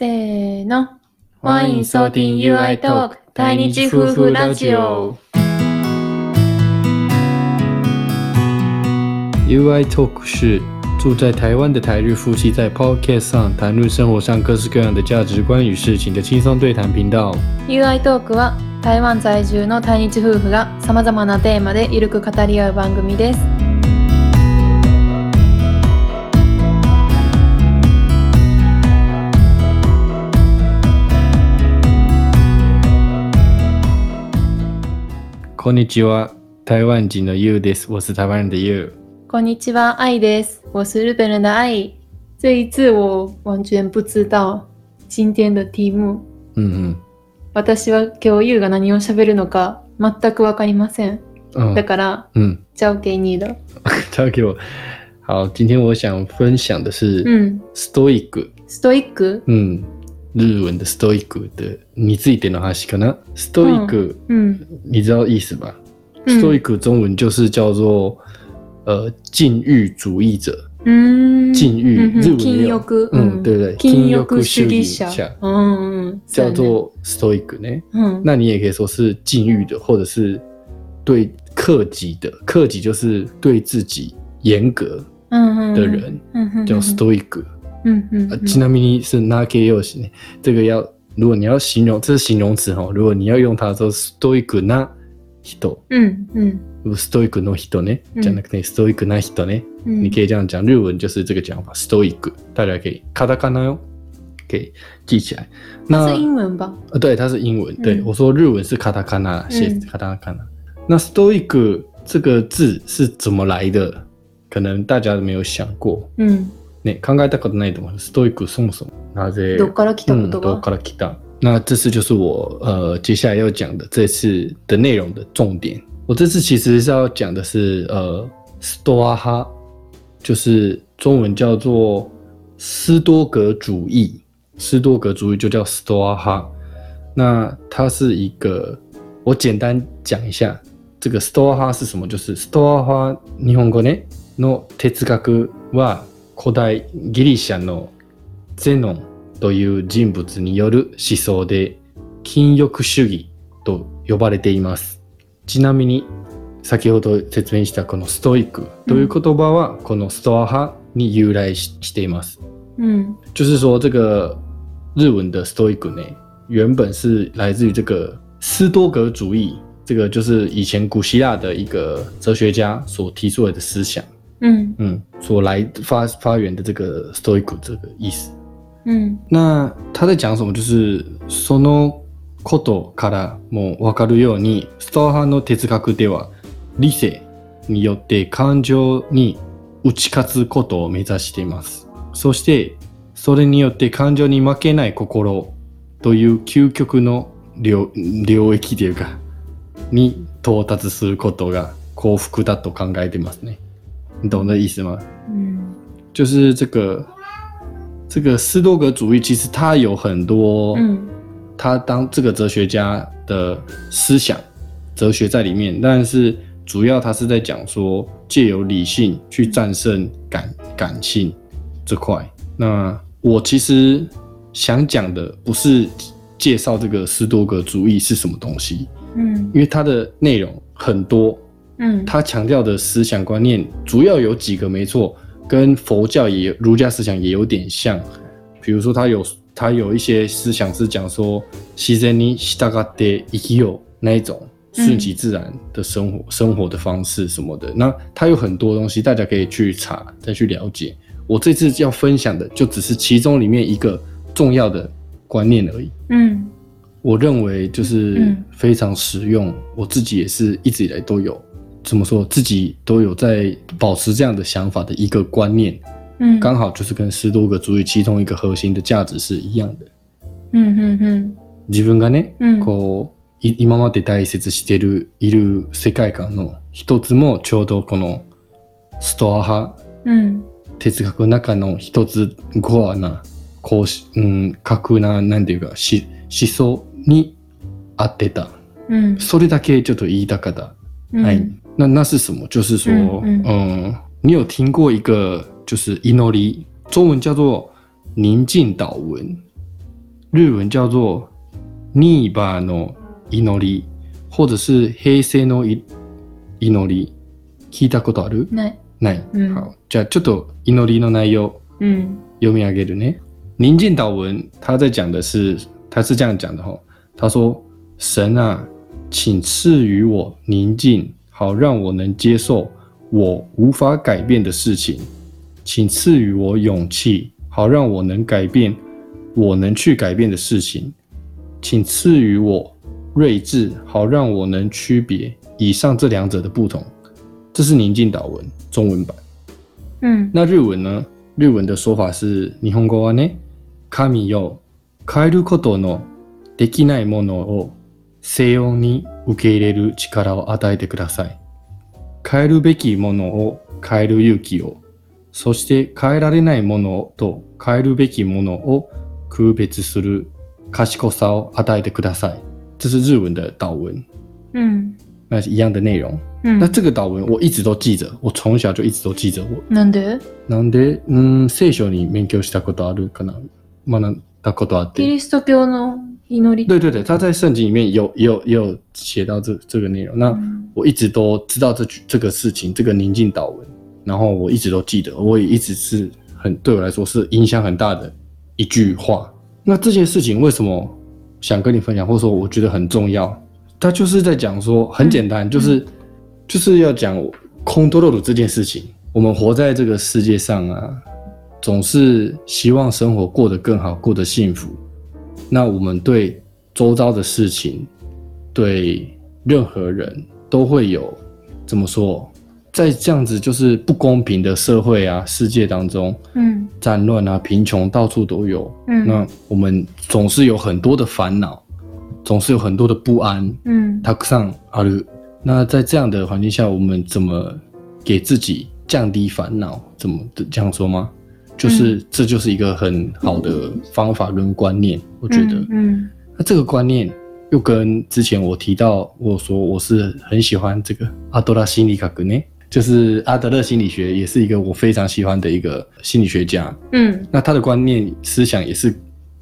せーの。欢迎收听 UI Talk 台日夫婦ラジオ。UI Talk 是住在台湾的台日夫妻在 Podcast 上谈论生活上各式各样的价值观与事情的轻松对谈频道。UI トークは台湾在住の対日夫婦が様々なテーマでゆるく語り合う番組です。こんにちは，台湾人的 You です。我是台湾人的 You。こんにちは、愛です。我是日本人的愛。这一次我完全不知道今天的題目。嗯私は今日優が何を喋るのか全くわかりません。嗯嗯だから、嗯，交给你了。交给我。好，今天我想分享的是うん。stoic，ストイック嗯，日文的 stoic 的你自己点的話かな？ん。你知道意思吧、嗯 s t o i c 中文就是叫做呃禁欲主義者。禁欲日文也有禁欲。嗯，对对，禁欲主主義義者。叫做 stoic 呢。うん。那你也可以说是禁欲的，或者是对克己的。克己就是对自己严格的人，叫。うんうん呃ちなみに是 nake 又行，这个要如果你要形容，这是形容词哈。如果你要用它的时候，stoic な人。うんうんストイックの人ね，じゃなくてストイックな人ね，うん。你可以这样讲，日文就是这个讲法，stoic，大家可以カタカナ哟，可以记起来。那是英文吧？呃，对，它是英文。对、嗯我说日文是カタカナ，写嗯カタカナ。那 stoic 这个字是怎么来的？可能大家没有想过。うん。ね、考えたことないと思う。ストイックそもそもなぜ？どっから来た嗯，言ど葉？っから来た？那这次就是我呃接下来要讲的这次的内容的重点。我这次其实是要讲的是呃斯多阿哈，就是中文叫做斯多格主义。斯多格主义就叫斯多阿哈。那它是一个，我简单讲一下这个斯多阿哈是什么，就是斯多阿哈日本語ねの哲学は古代ギリシャのゼノンという人物による思想で禁欲主義と呼ばれています。ちなみに先ほど説明したこのストイックという言葉はこのストア派に由来ししています。うん。就是说这个日文的 stoic 呢，原本是来自于这个斯多格主义，这个就是以前古希腊的一个哲学家所提出来的思想，うん。嗯，所来发发源的这个 stoic 这个意思。うん。那他在讲什么？就是そのことからもわかるように、ストア派の哲学では理性によって感情に打ち勝つことを目指しています。そしてそれによって感情に負けない心という究極の領領域というかに到達することが幸福だと考えてますね。你懂这意思吗？うん。就是这个这个斯多格主义，其实它有很多，うん。他当这个哲学家的思想、哲学在里面，但是主要他是在讲说，借由理性去战胜感感性这块。那我其实想讲的不是介绍这个斯多格主义是什么东西，うん。因为它的内容很多， うん。他强调的思想观念主要有几个，没错，跟佛教也有儒家思想也有点像。比如说，他有他有一些思想是讲说“自然に従って生きよ”那一种顺其自然的生活、生活的方式什么的。那他有很多东西，大家可以去查，再去了解。我这次要分享的就只是其中里面一个重要的观念而已。うん。我认为就是嗯非常实用，我自己也是一直以来都有 怎么说，自己都有在保持这样的想法的一个观念，うん。刚好就是跟斯多格主义其中一个核心的价值是一样的。うん。うん。うん。自分がね、うん。こうい今まで大切してるいる世界観の一つもちょうどこのストア派うん。哲学の中の一つコアなこうし、うん、格ななんていうかし思想に合ってた。うん。それだけちょっと言いたかった。うん。哎，那那是什么？就是说，嗯嗯你有听过一个就是伊诺里，中文叫做宁静祷文。日文叫做ニーバの祈り，或者是平成のい祈り。聞いたことある？ない。ない。うん好，じゃあちょっと祈りの内容うん。読み上げるね。宁静祷文，他在讲的是，他是这样讲的哈。他说：“神啊，请赐予我宁静，好让我能接受我无法改变的事情；请赐予我勇气，好让我能改变我能去改变的事情；请赐予我睿智，好让我能区别以上这两者的不同。”这是宁静祷文中文版。うん。那日文呢？日文的说法是日本語はね、神よ、変えることのできないものを 静穏に受け入れる力を与えてください。変えるべきものを変える勇気を、そして変えられないものと変えるべきものを区別する賢さを与えてください。这是日文的祷文，うん。那是一样的内容。うん。那这个祷文我一直都记着，我从小就一直都记着。我なんでなんで、うん、聖書に勉強したことあるかな？学んだことあって。キリスト教の祈り。对对对，他在圣经里面有也有也有写到这这个内容。那うん我一直都知道这句这个事情，这个宁静祷文，然后我一直都记得，我也一直是很对我来说是影响很大的一句话。那这件事情为什么想跟你分享，或者说我觉得很重要？他就是在讲说，很简单，就是、就是要讲空多肉的这件事情。我们活在这个世界上啊， 总是希望生活过得更好，过得幸福。那我们对周遭的事情，对任何人都会有怎么说？在这样子就是不公平的社会啊、世界当中，うん。战乱啊、贫穷到处都有。うん。那我们总是有很多的烦恼，总是有很多的不安。うん。たくさんある。那在这样的环境下，我们怎么给自己降低烦恼？怎么这样说吗？ 就是、这就是一个很好的方法跟观念，我觉得。うん。那这个观念又跟之前我提到，我说我是很喜欢这个阿多拉心理学呢，就是阿德勒心理学，也是一个我非常喜欢的一个心理学家。うん。那他的观念思想也是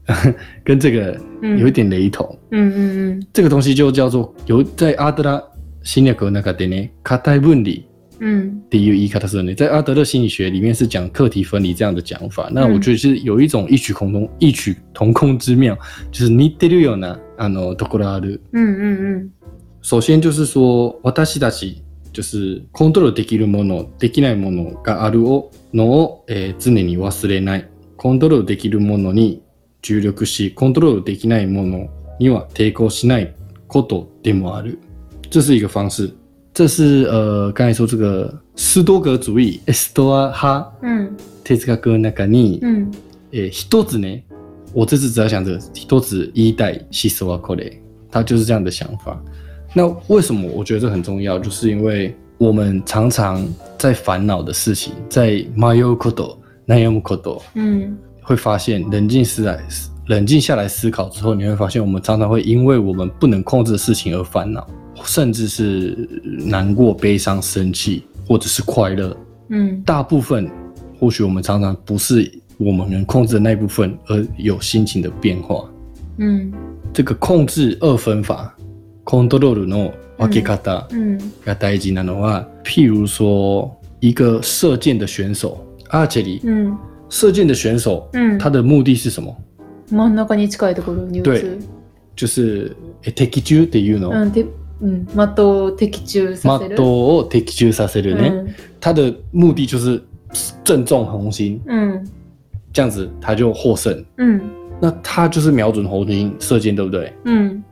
跟这个嗯有一点雷同。うん。うん。这个东西就叫做有在阿德勒心理学の中でね、課題分離 うん。っていう言い方するね，在阿德勒心理学里面是讲课题分离这样的讲法。那嗯我觉得是有一种异曲同工、异曲同工之妙，就是似てるようなあのところある。うん。うん。首先就是说，私たち就是コントロールできるもの、できないものがあるをのを、えー常に忘れない。コントロールできるものに注力し、コントロールできないものには抵抗しないことでもある。这是一个方式。这是呃，刚才说这个斯多格主义、ストア派うん。哲学の中に、うん。诶，一つ呢，我这次只要想着一つ一代西斯瓦科雷，他就是这样的想法。那为什么我觉得这很重要？就是因为我们常常在烦恼的事情，在迷うこと、悩むこと，うん。会发现冷静思来、冷静下来思考之后，你会发现我们常常会因为我们不能控制的事情而烦恼， 甚至是难过、悲伤、生气，或者是快乐。うん。大部分或许我们常常不是我们能控制的那一部分，而有心情的变化。うん。这个控制二分法，コントロールの分け方うん。が大事なのは、譬如说一个射箭的选手，アーチェリーうん。射箭的选手，うん。他的目的是什么？真ん中に近いところに打つ。就是诶敵中っていうの、うん。で、うん。的を的中させる。的を的中させるね。うん。他的目的就是正中红心，うん。这样子他就获胜。うん。那他就是瞄准红心射箭，对不对？うん。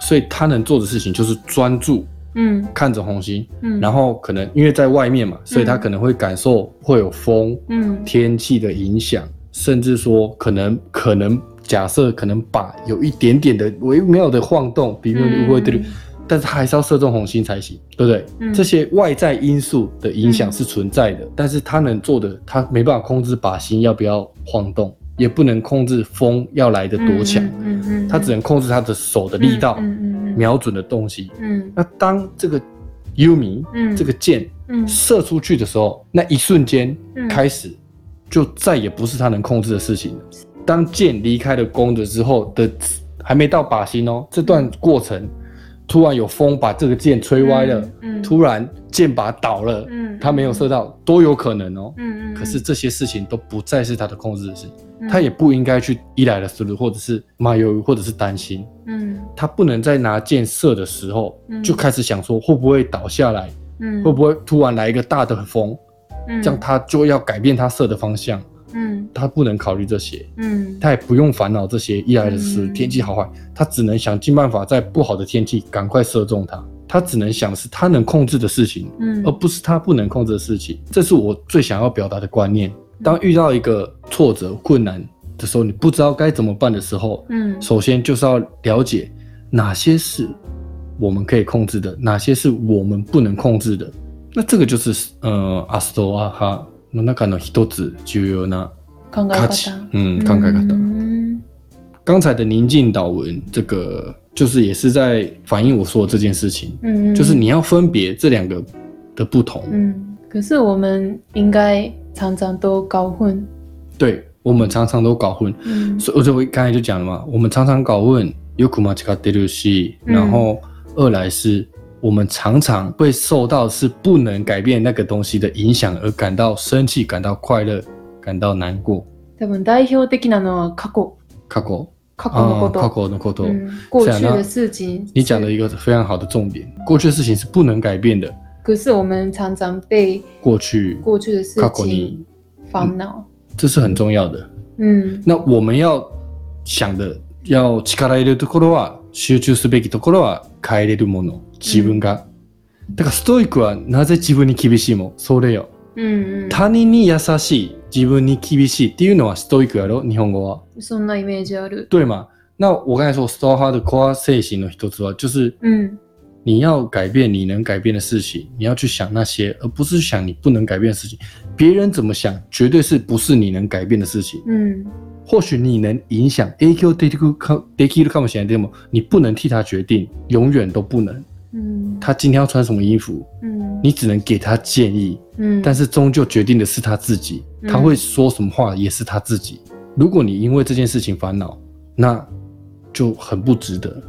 所以他能做的事情就是专注うん。看着红心，うん。然后可能因为在外面嘛，所以他可能会感受会有风、うん。天气的影响，甚至说可能可能假设可能靶有一点点的微妙的晃动，但是他还是要射中红心才行，对不对？嗯这些外在因素的影响嗯是存在的，但是他能做的，他没办法控制靶心要不要晃动，也不能控制风要来的多强，うんうんうん他只能控制他的手的力道。うんうんうん瞄准的东西。うん那当这个 U 米、うん这个箭うん射出去的时候，那一瞬间嗯开始，就再也不是他能控制的事情了。 当剑离开了弓的之后的还没到靶心哦，这段过程 突然有风把这个箭吹歪了，嗯突然箭靶倒了，嗯他没有射到，都有可能哦。嗯嗯，可是这些事情都不再是他的控制的事情，嗯。他也不应该去依赖的思路，或者是麻油，或者是担心。嗯。他不能在拿箭射的时候嗯。就开始想说会不会倒下来，嗯。会不会突然来一个大的风，嗯。这样他就要改变他射的方向。嗯他不能考虑这些，嗯他也不用烦恼这些依赖的事，嗯天气好坏，他只能想尽办法在不好的天气赶快射中它。他只能想的是他能控制的事情，嗯而不是他不能控制的事情。这是我最想要表达的观念。当遇到一个挫折、困难的时候，你不知道该怎么办的时候，嗯首先就是要了解哪些是我们可以控制的，哪些是我们不能控制的。那这个就是呃アストア派 の中の一つ重要な考え価値方。嗯，考え方。嗯刚才的宁静祷文，这个就是也是在反映我说的这件事情，嗯，就是你要分别这两个的不同。嗯，可是我们应该常常都搞混。对我们常常都搞混，嗯所以我就刚才就讲了嘛，我们常常搞混，よく間違ってるし，嗯然后二来是我们常常会受到是不能改变那个东西的影响而感到生气、感到快乐、感到难过。多分代表的なのは過去、過去過去のこ啊，過と。去のこと。嗯，过去的事情。你讲的一个非常好的重点，过去的事情是不能改变的，可是我们常常被过去过去的事情に烦恼。这是很重要的。嗯那我们要想的，要力入れるところは集中すべきところは変えれるもの、自分が。だからストイックはなぜ自分に厳しいも？んそれよ。うんうん。他人に優しい、自分に厳しいっていうのはストイックやろ、日本語は。そんなイメージある。对吗？那我刚才说ストア派的 core 精神の一つは，就是うん你要改变你能改变的事情，你要去想那些，而不是想你不能改变的事情。别人怎么想，绝对是不是你能改变的事情。うん或许你能影响影響できるかできるかもしれない。でも你不能替他决定，永远都不能。うん他今天要穿什么衣服，うん你只能给他建议，うん。但是终究决定的是他自己。嗯他会说什么话也是他自己。如果你因为这件事情烦恼，那就很不值得。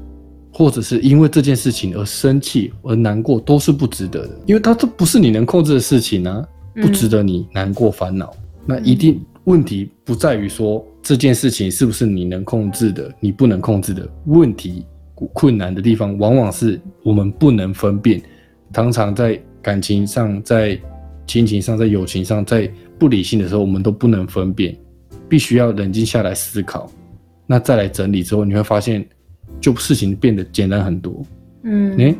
或者是因为这件事情而生气而难过，都是不值得的，因为它这不是你能控制的事情啊，不值得你难过烦恼。那一定问题不在于说这件事情是不是你能控制的，你不能控制的问题。 困难的地方往往是我们不能分辨，常常在感情上、在亲情上、在友情上、在不理性的时候，我们都不能分辨，必须要冷静下来思考，那再来整理之后，你会发现，就事情变得简单很多。うんね、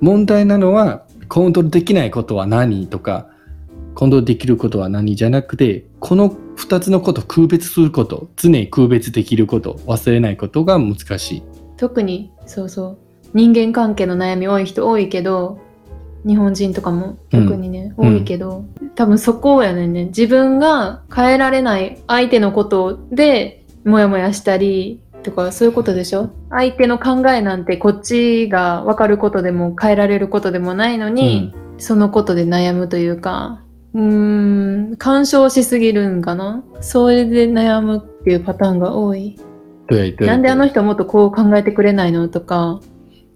問題なのはコントロールできないことは何とかコントロールできることは何じゃなくてこの2つのことを区別すること常に区別できること忘れないことが難しい。特にそうそう。人間関係の悩み多い人多いけど日本人とかも特にね、うん。多いけど多分そこやねんね。自分が変えられない相手のことでモヤモヤしたりとかそういうことでしょ？相手の考えなんてこっちが分かることでも変えられることでもないのに、そのことで悩むというかうーん干渉しすぎるんかな？それで悩むっていうパターンが多い。对对なんであの人はもっとこう考えてくれないのとか、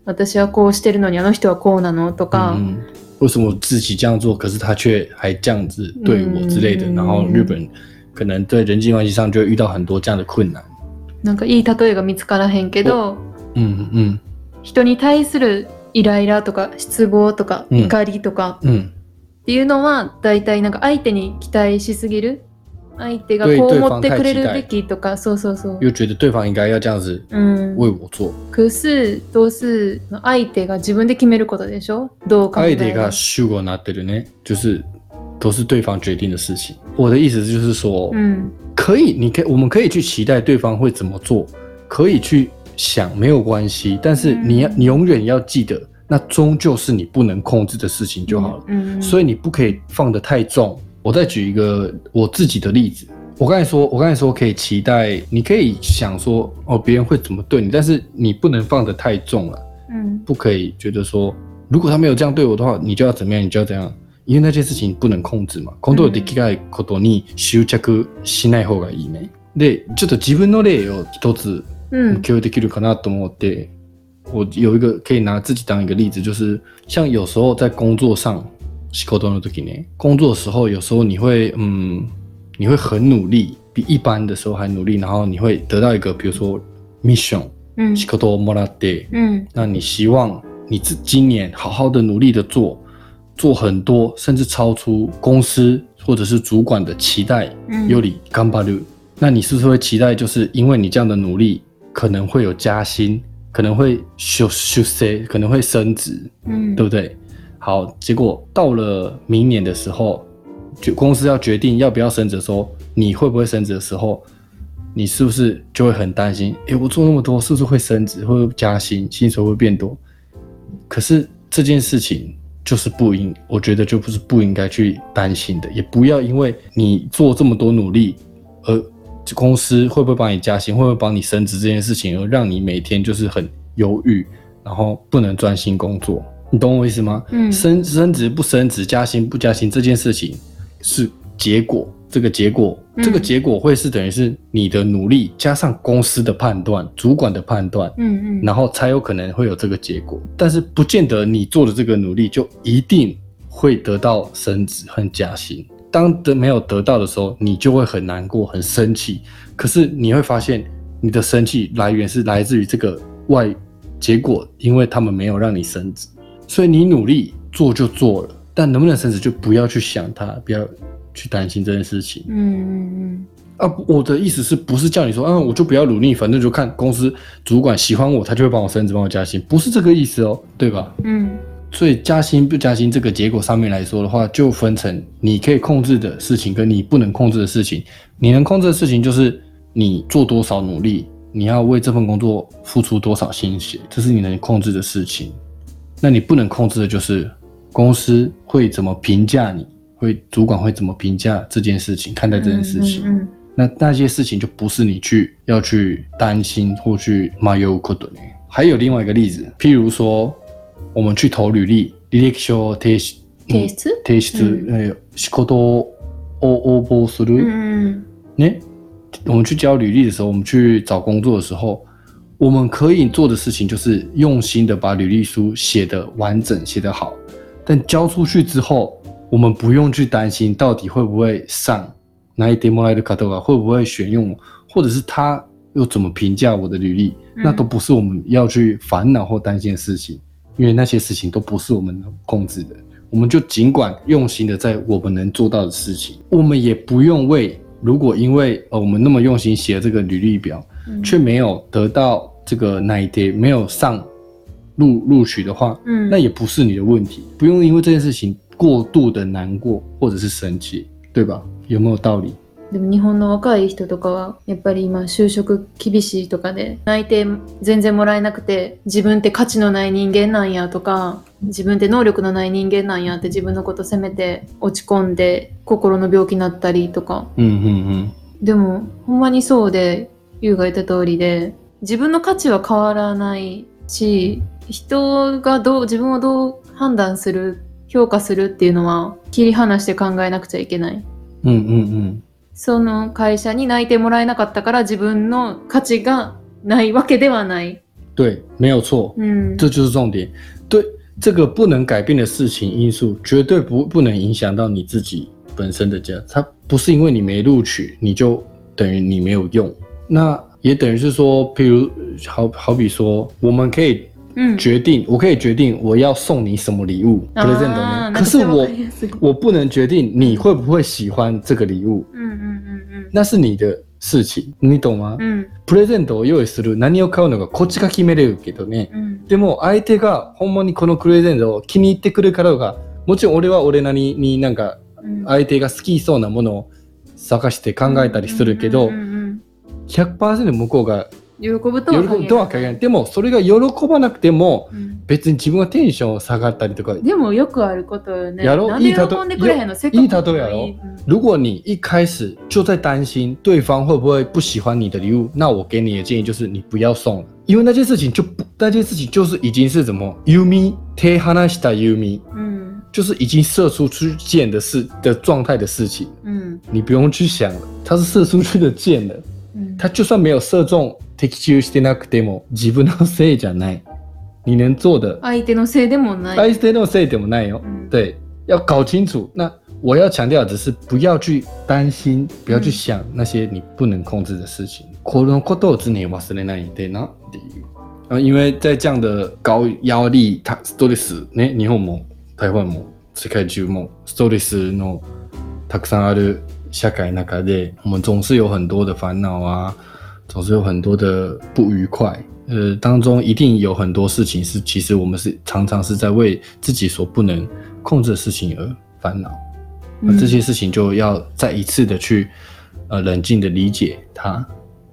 私はこうしてるのにあの人はこうなのとか、嗯，为什么我自己这样做，可是他却还这样子对我之类的？嗯然后日本可能在人际关系上就会遇到很多这样的困难。なんかいい例えが見つからへんけど、嗯嗯人に対するイライラとか失望とかうん怒りとか嗯，っていうのは、だいたいなんか相手に期待しすぎる。相手が对こう思ってくれるべきとか、そうそうそう。又觉得对方应该要这样子うん。为我做，可是都是相手が自分で決めることでしょ？どう考える相手が主語になってるね，就是都是对方决定的事情。我的意思就是说，うん。可以，你可以，我们可以去期待对方会怎么做，可以去想没有关系，但是你要，嗯你永远要记得，那终究是你不能控制的事情就好了。うん。所以你不可以放得太重。我再举一个我自己的例子，我刚才说，我刚才说可以期待，你可以想说哦，别人会怎么对你，但是你不能放得太重了，うん。不可以觉得说，如果他没有这样对我的话，你就要怎么样，你就要怎样，因为那件事情不能控制嘛。コントロールできないことに執着しない方がいいね。で、ちょっと自分の例を一つうん。共有できるかなと思って，我有一个可以拿自己当一个例子，就是像有时候在工作上，仕事の時ね，工作的时候有时候你会嗯，你会很努力，比一般的时候还努力，然后你会得到一个比如说 mission，うん。仕事をもらって，うん。那你希望你自今年好好的努力的做，做很多，甚至超出公司或者是主管的期待，うん有理干巴鲁，那你是不是会期待，就是因为你这样的努力，可能会有加薪，可能会修修 C，可能会升职，うん。对不对？ 好，结果到了明年的时候，就公司要决定要不要升职的时候，你会不会升职的时候，你是不是就会很担心？诶，我做那么多，是不是会升职，会不会加薪，薪水会变多？可是这件事情就是不应，我觉得就不是不应该去担心的，也不要因为你做这么多努力，而公司会不会帮你加薪，会不会帮你升职这件事情，而让你每天就是很忧郁，然后不能专心工作。你懂我意思吗？嗯升升职不升职，加薪不加薪这件事情是结果，这个结果，嗯这个结果会是等于是你的努力加上公司的判断、主管的判断，うんうん。然后才有可能会有这个结果。但是不见得你做的这个努力就一定会得到升职和加薪。当得没有得到的时候，你就会很难过、很生气。可是你会发现，你的生气来源是来自于这个外结果，因为他们没有让你升职， 所以你努力做就做了，但能不能升职就不要去想它，不要去担心这件事情。うんうん啊，我的意思是不是叫你说，啊，我就不要努力，反正就看公司主管喜欢我，他就会帮我升职、帮我加薪，不是这个意思哦，对吧？うん。うん。所以加薪不加薪这个结果上面来说的话，就分成你可以控制的事情跟你不能控制的事情。你能控制的事情就是你做多少努力，你要为这份工作付出多少心血，这是你能控制的事情。 那你不能控制的就是公司会怎么评价你，会主管会怎么评价这件事情，看待这件事情。うん那那些事情就不是你去要去担心或去迷うことね。还有另外一个例子，譬如说，我们去投履历，履歴書を提出提出提出、えー仕事を応募する、うんうんね，我们去交履历的时候，我们去找工作的时候， 我们可以做的事情就是用心的把履历书写得完整、写得好。但交出去之后，我们不用去担心到底会不会上，哪一 demo 来的卡多卡会不会选用我，或者是他又怎么评价我的履历，嗯那都不是我们要去烦恼或担心的事情，因为那些事情都不是我们能控制的。我们就尽管用心的在我们能做到的事情，我们也不用为如果因为呃我们那么用心写了这个履历表，却没有得到这个那一没有上录录取的话，うん那也不是你的问题，不用因为这件事情过度的难过或者是生气，对吧？有没有道理？でも日本の若い人とかはやっぱり今就職厳しいとかで内定全然もらえなくて自分って価値のない人間なんやとか自分って能力のない人間なんやって自分のこと責めて落ち込んで心の病気になったりとか嗯嗯嗯，でもほんまにそうで優が言った通りで自分の価値は変わらないし人がどう自分をどう判断する評価するっていうのは切り離して考えなくちゃいけない。嗯嗯嗯，その会社に内定もらえなかったから自分の価値がないわけではない。对，没有错，うん。这就是重点。对这个不能改变的事情因素，绝对不不能影响到你自己本身的价值。它不是因为你没录取，你就等于你没有用。那也等于是说，譬如好好比说，我们可以うん。决定，我可以决定我要送你什么礼物あー present 呢？なんか可是我我不能决定你会不会喜欢这个礼物，うんうんうん那是你的事情，你懂吗？うん。うん。プレゼントを用意する何を買うのかこっちが決めれるけどね。うん。でも相手がほんまにこのプレゼントを気に入ってくれるかどうか、もちろん俺は俺なりになんかうん相手が好きそうなものを探して考えたりするけどうん、うんうん100%向こうが喜ぶと喜は限らない。でもそれが喜ばなくてもうん。別に自分がテンション下がったりとか、でもよくあることよね。やろ？いい例え喜んでくれへんの？せっかくいい例えやろうん。如果你一开始就在担心对方会不会不喜欢你的礼物，那我给你的建议就是你不要送。了，因为那件事情就不那件事情就是已经是怎么？Yumi 手離した Yumi，うん。就是已经射出去箭的事的状态的事情，うん。你不用去想了，它是射出去的箭了，うん他就算没有射中的中してなくても自分のせいじゃない。你能做的，相手のせいでもない。相手のせいでもないよ。うん对，要搞清楚。那我要强调的只是不要去担心，不要去想那些你不能控制的事情。このことを常に忘れないでなっていう。啊，因为在这样的高压力、他ストレスね、日本も台湾も世界中もストレスのたくさんある社会の中で，我们总是有很多的烦恼啊，总是有很多的不愉快。呃，当中一定有很多事情是，其实我们是常常是在为自己所不能控制的事情而烦恼。那うん这些事情就要再一次的去呃冷静的理解它，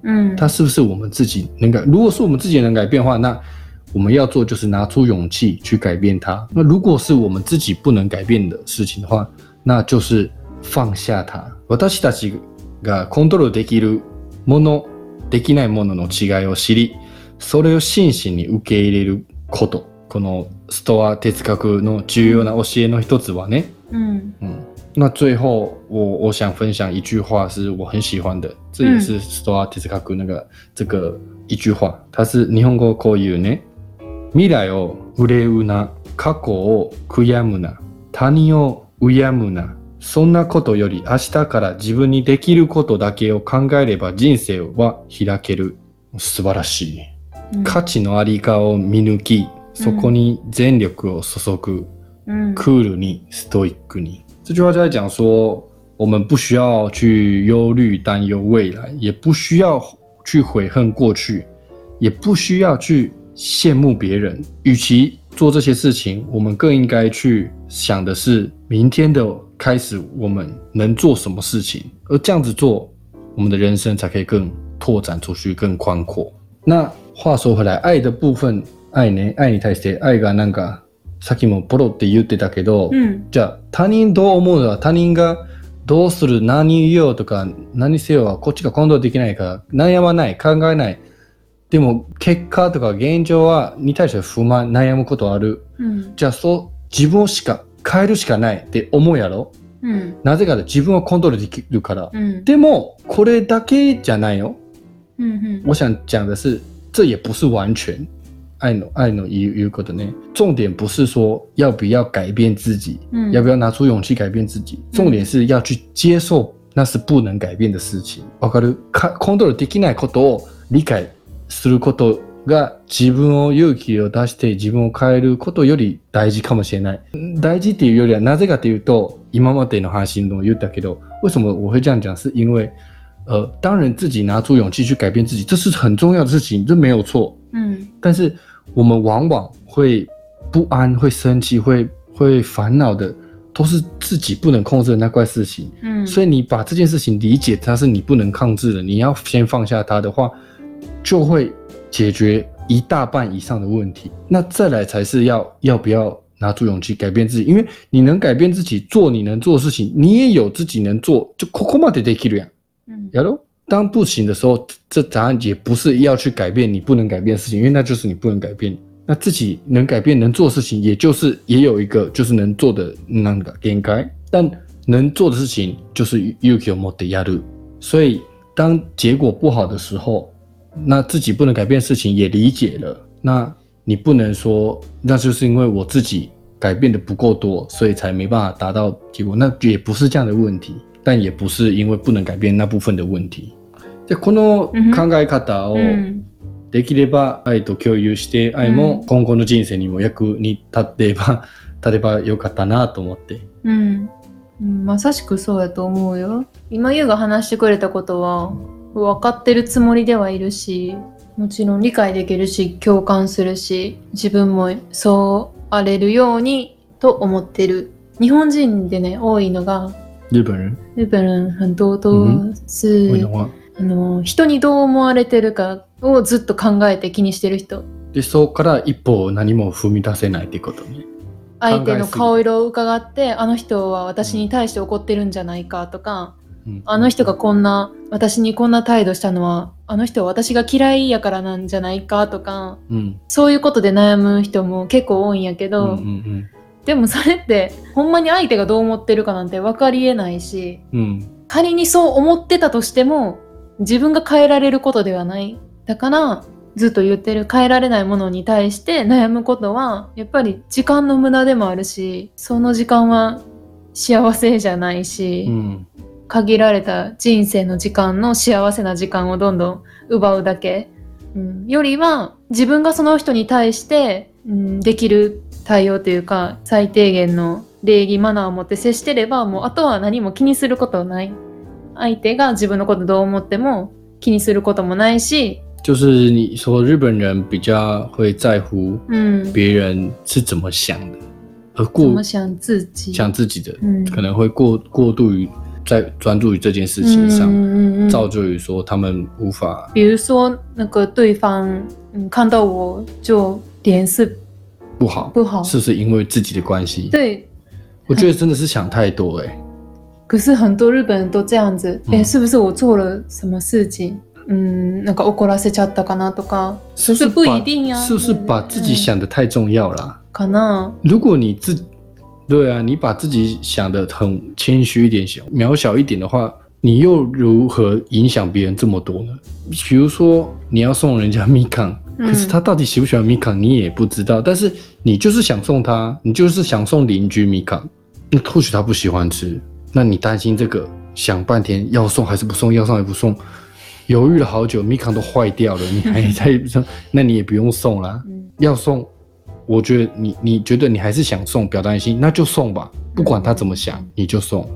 うん它是不是我们自己能改？如果是我们自己能改变的话，那我们要做就是拿出勇气去改变它。那如果是我们自己不能改变的事情的话，那就是 放下它。私たちがコントロールできるもの、できないものの違いを知り、それを真摯に受け入れること。このストア哲学の重要な教えの一つはね、うん。嗯，那最后我我想分享一句话，是我很喜欢的，这也是 Stoa e k 那个这个一句话，它是日本語こういうね、未来を憂うな、過去を悔やむな、他人を敬むな、そんなことより明日から自分にできることだけを考えれば人生は開ける。素晴らしい。うん価値のありかを見抜き、そこに全力を注ぐ。うんクールに、ストイックに。这句话就在讲说，我们不需要去忧虑、担忧未来，也不需要去悔恨过去，也不需要去羡慕别人。与其做这些事情，我们更应该去想的是明天的开始，我们能做什么事情，而这样子做，我们的人生才可以更拓展出去、更宽阔。那话说回来，愛的部分，愛ね、愛に対して愛がなんかさっきもポロって言ってたけど、うん。じゃあ他人どう思うのは他人がどうする何言おうとか何せよはこっちがコントロールできないから悩まない考えない。でも結果とか現状はに対して不満悩むことある。うん。じゃあそう自分しか変えるしかないって思うやろ？うん。なぜかと自分をコントロールできるから。うん。でもこれだけじゃないよ。うん我想讲的是，这也不是完全。爱の爱の言う言うことね。重点不是说要不要改变自己，うん。要不要拿出勇气改变自己，重点是要去接受那是不能改变的事情。わかる？かコントロールできないことを理解することが自分を勇気を出して自分を変えることより大事かもしれない。大事っていうよりはなぜかというと、今までの話にも言ったけど、为什么我会这样讲？是因为呃，当然自己拿出勇气去改变自己，这是很重要的事情，这没有错。うん但是我们往往会不安、会生气、会会烦恼的，都是自己不能控制的那块事情。うん所以你把这件事情理解它是你不能控制的，你要先放下它的话，就会解决一大半以上的问题。那再来才是要要不要拿出勇气改变自己，因为你能改变自己，做你能做的事情，你也有自己能做，就ここまでできるやん。うんやろ？当不行的时候，这答案也不是要去改变你不能改变的事情，因为那就是你不能改变。那自己能改变、能做的事情，也就是也有一个就是能做的那个限界。但能做的事情就是勇気を持ってやる。所以当结果不好的时候， 那自己不能改变的事情也理解了。那你不能说那就是因为我自己改变的不够多，所以才没办法达到结果。那也不是这样的问题，但也不是因为不能改变那部分的问题。でこの考え方をうんできれば愛と共有して愛も今後の人生にも役に立ってば 立てばよかったなと思って。うん、うん、まさしくそうやと思うよ今優が話してくれたことは分かってるつもりではいるしもちろん理解できるし共感するし自分もそうあれるようにと思ってる。日本人でね多いのが日本人日本人很多都是、多いのは？あの人にどう思われてるかをずっと考えて気にしてる人。でそこから一歩何も踏み出せないってことね。相手の顔色を伺ってあの人は私に対して怒ってるんじゃないかとか、うんあの人がこんな私にこんな態度したのはあの人は私が嫌いやからなんじゃないかとかうんそういうことで悩む人も結構多いんやけど、うんうんでもそれってほんまに相手がどう思ってるかなんて分かりえないしうん仮にそう思ってたとしても自分が変えられることではない。だから、ずっと言ってる変えられないものに対して悩むことは、やっぱり時間の無駄でもあるし、その時間は幸せじゃないし、嗯限られた人生の時間の幸せな時間をどんどん奪うだけ、うん、よりは自分がその人に対して、うん、できる対応というか最低限の礼儀マナーを持って接してればもうあとは何も気にすることはない。相手が自分のことどう思っても気にすることもないし、就是你说日本人比较会在乎うん、别人是怎么想的，而怎过么想自己。想自己的，嗯。可能会过过度于在专注于这件事情上，嗯嗯嗯造就于说他们无法比如说那个对方嗯看到我就脸色不好，不好，是不是因为自己的关系？对我觉得真的是想太多哎、可是很多日本人都这样子，哎、嗯是不是我做了什么事情？嗯，那个怒らせちゃったかなとか，是不是不把一定呀、是不是把自己想的太重要了？かな？如果你自 对啊，你把自己想的很谦虚一点、小渺小一点的话，你又如何影响别人这么多呢？比如说你要送人家米康，嗯可是他到底喜不喜欢米康，你也不知道，但是你就是想送他，你就是想送邻居米康，那或许他不喜欢吃，那你担心这个，想半天要送还是不送，要送还是不送，犹豫了好久，米康都坏掉了，你还在说，那你也不用送啦。嗯要送，我觉得你你觉得你还是想送，表达心，那就送吧，不管他怎么想，你就送。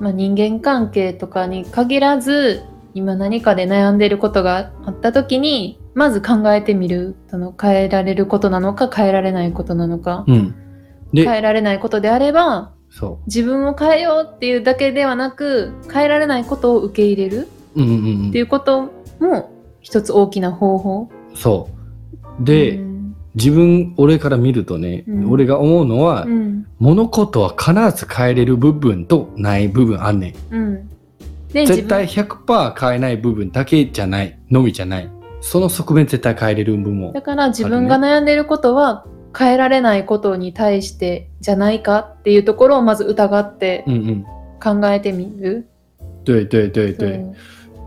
まあ、人間関係とかに限らず今何かで悩んでることがあった時にまず考えてみるその変えられることなのか変えられないことなのか、嗯，で、変えられないことであればそ自分を変えようっていうだけではなく変えられないことを受け入れるう、うんうんうんっていうことも一つ大きな方法。そう。で、うん自分俺から見るとね、うん俺が思うのは、うん物事は必ず変えれる部分とない部分あんねん。うん、で絶対自100%変えない部分だけじゃない、のみじゃない。その側面絶対変えれる部分も分だ。から自分が悩んでいることは変えられないことに対してじゃないかっていうところをまず疑ってうんうん。考えてみる。对对对对。うん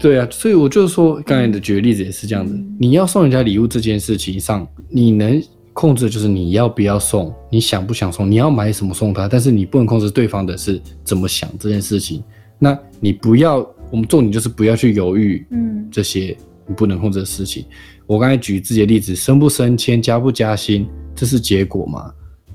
对啊，所以我就说，刚才的举的例子也是这样子。嗯你要送人家礼物这件事情上，你能控制的就是你要不要送，你想不想送，你要买什么送他，但是你不能控制对方的是怎么想这件事情。那你不要，我们重点就是不要去犹豫嗯这些你不能控制的事情。我刚才举自己的例子，升不升迁、加不加薪，这是结果嘛？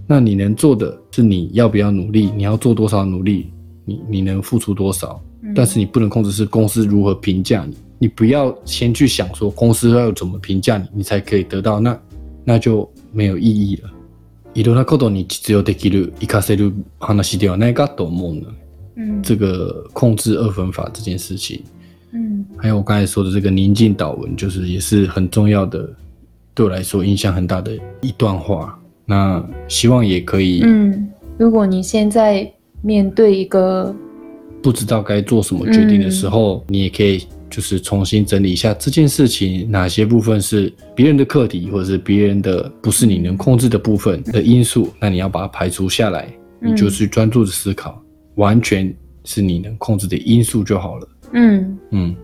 那你能做的是你要不要努力，你要做多少努力，你你能付出多少。うん但是你不能控制是公司如何评价你，你不要先去想说公司要怎么评价你，你才可以得到，那那就没有意義了。いろんなことに実用できる、活かせる話ではないかと思う呢。うん这个控制二分法这件事情，うん还有我刚才说的这个宁静祷文，就是也是很重要的，对我来说影响很大的一段话。那希望也可以嗯，如果你现在面对一个 不知道该做什么决定的时候，你也可以就是重新整理一下这件事情哪些部分是别人的课题，或者是别人的不是你能控制的部分的因素，那你要把它排除下来，嗯你就去专注的思考，完全是你能控制的因素就好了。嗯。嗯，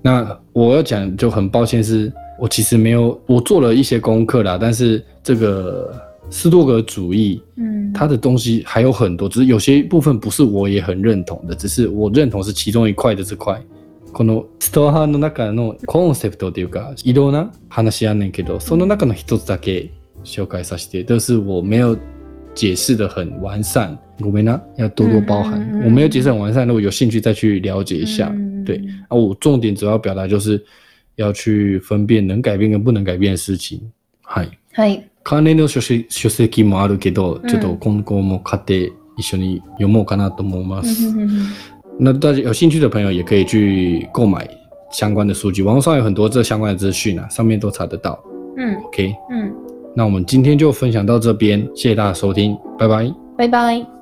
那我要讲就很抱歉是，我其实没有我做了一些功课啦，但是这个斯多格主义嗯它的东西还有很多，只是有些部分不是我也很认同的，只是我认同是其中一块的这块。このストア派の中のコンセプトというか、いろんな話やんねんけど、その中の一つだけ紹介させて、但是我没有解释的很完善，ごめんな，要多多包涵。嗯嗯嗯我没有解释很完善，如果有兴趣再去了解一下。嗯对啊，我重点主要表达就是要去分辨能改变跟不能改变的事情。はい。 はい。関連の書籍書籍もあるけど、うんちょっと今後も買って一緒に読もうかなと思います。那大家有兴趣的朋友也可以去购买相关的书籍，网络上有很多这相关的资讯啊，上面都查得到。嗯 OK，嗯，那我们今天就分享到这边，谢谢大家收听，拜拜。拜拜。